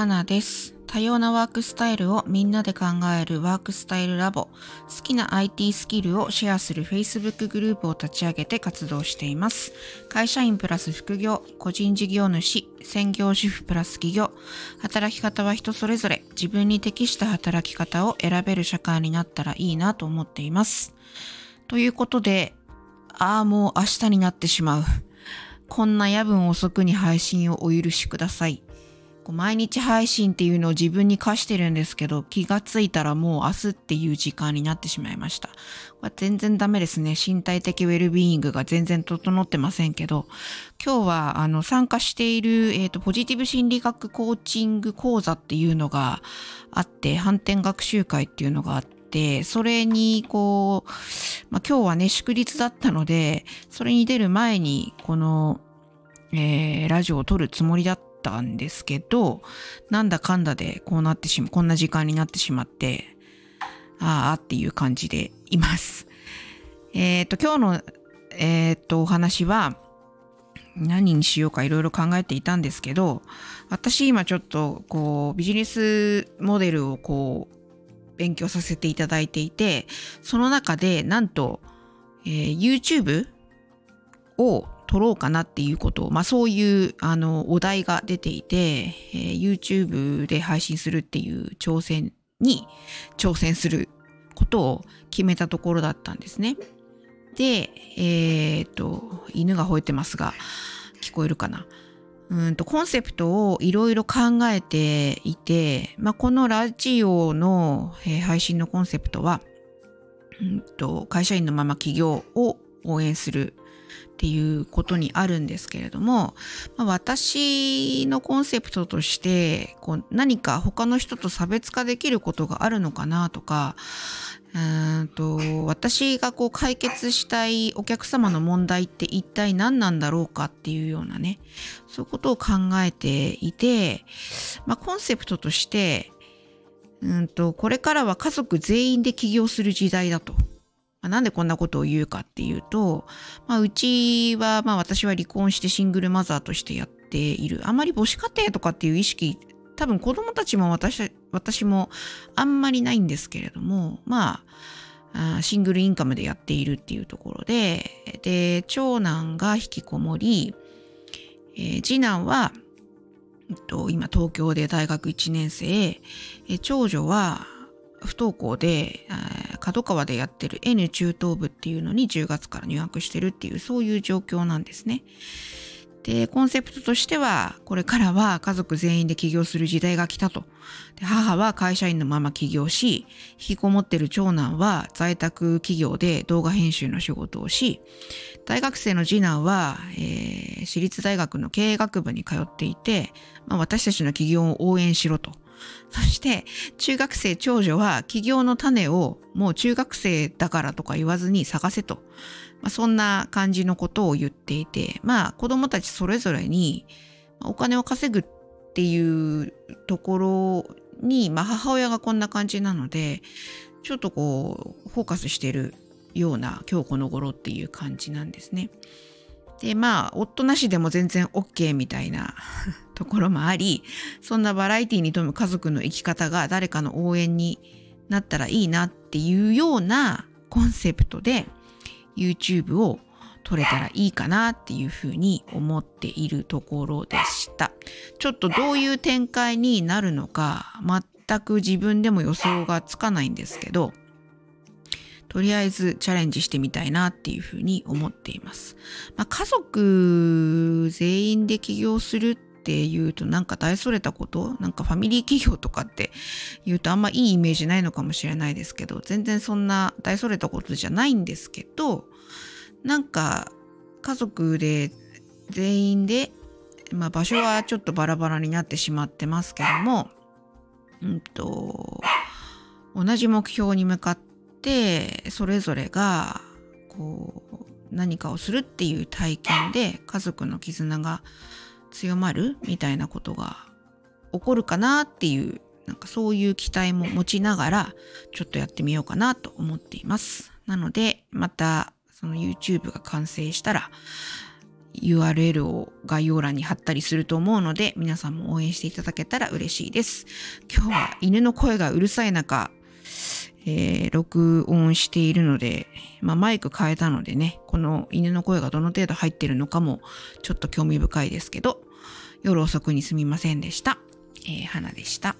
花です。多様なワークスタイルをみんなで考えるワークスタイルラボ。好きな IT スキルをシェアする Facebook グループを立ち上げて活動しています。会社員プラス副業、個人事業主、専業主婦プラス企業。働き方は人それぞれ自分に適した働き方を選べる社会になったらいいなと思っています。ということで、ああ、もう明日になってしまう。こんな夜分遅くに配信をお許しください。こう毎日配信っていうのを自分に課してるんですけど、気がついたらもう明日っていう時間になってしまいました。これ全然ダメですね。身体的ウェルビーイングが全然整ってませんけど、今日はあの参加している、えーと、ポジティブ心理学コーチング講座っていうのがあって、反転学習会っていうのがあって、それにこう、まあ、今日はね、祝日だったので、それに出る前に、この、えーラジオを撮るつもりだったんですけど、なんだかんだでこうなってしまう、こんな時間になってしまって、ああっていう感じでいます。えっ、と、今日の、えっ、と、お話は、何にしようかいろいろ考えていたんですけど、私今ちょっとこうビジネスモデルをこう勉強させていただいていて、その中でなんと、えー YouTube を撮ろうかなっていうことを、まあそういうあのお題が出ていて、えー YouTube で配信するっていう挑戦に挑戦することを決めたところだったんですね。で、えっ、と、犬が吠えてますが、聞こえるかな。うんと、コンセプトをいろいろ考えていて、まあ、このラジオの、え配信のコンセプトは、うんと、会社員のまま起業を応援するっていうことにあるんですけれども、まあ、私のコンセプトとしてこう何か他の人と差別化できることがあるのかなとかうんと私がこう解決したいお客様の問題って一体何なんだろうかっていうようなねそういうことを考えていて、まあ、コンセプトとしてうんとこれからは家族全員で起業する時代だと。まあなんでこんなことを言うかっていうと、まあ、うちは、まあ私は離婚してシングルマザーとしてやっている。あまり母子家庭とかっていう意識、多分子供たちも私私もあんまりないんですけれども、まあ、シングルインカムでやっているっていうところで、で、長男が引きこもり、えー次男は、えっと、今東京で大学1年生、長女は不登校で、角川でやってる N 中等部っていうのに10月から入学してるっていうそういう状況なんですね。で、コンセプトとしては、これからは家族全員で起業する時代が来たと。で母は会社員のまま起業し、引きこもってる長男は在宅企業で動画編集の仕事をし、大学生の次男は、えー私立大学の経営学部に通っていて、まあ、私たちの起業を応援しろと。そして、中学生長女は起業の種をもう中学生だからとか言わずに探せと。まあ、そんな感じのことを言っていて、まあ子供たちそれぞれにお金を稼ぐっていうところに、まあ母親がこんな感じなので、ちょっとこう、フォーカスしてるような今日この頃っていう感じなんですね。で、まあ、夫なしでも全然 OK みたいな ところもあり、そんなバラエティに富む家族の生き方が誰かの応援になったらいいなっていうようなコンセプトで YouTube を撮れたらいいかなっていうふうに思っているところでした。ちょっとどういう展開になるのか全く自分でも予想がつかないんですけど、とりあえずチャレンジしてみたいなっていうふうに思っています。まあ、家族全員で起業するっていうとなんか大それたことなんかファミリー企業とかって言うとあんまいいイメージないのかもしれないですけど全然そんな大それたことじゃないんですけどなんか家族で全員で、まあ、場所はちょっとバラバラになってしまってますけどもうんと同じ目標に向かっってそれぞれがこう何かをするっていう体験で家族の絆が強まるみたいなことが起こるかなっていうなんかそういう期待も持ちながらちょっとやってみようかなと思っています。なのでまたその YouTube が完成したら URL を概要欄に貼ったりすると思うので、皆さんも応援していただけたら嬉しいです。今日は犬の声がうるさい中、えー、録音しているので、まあ、マイク変えたのでね、この犬の声がどの程度入ってるのかもちょっと興味深いですけど、夜遅くにすみませんでした。えー、花でした。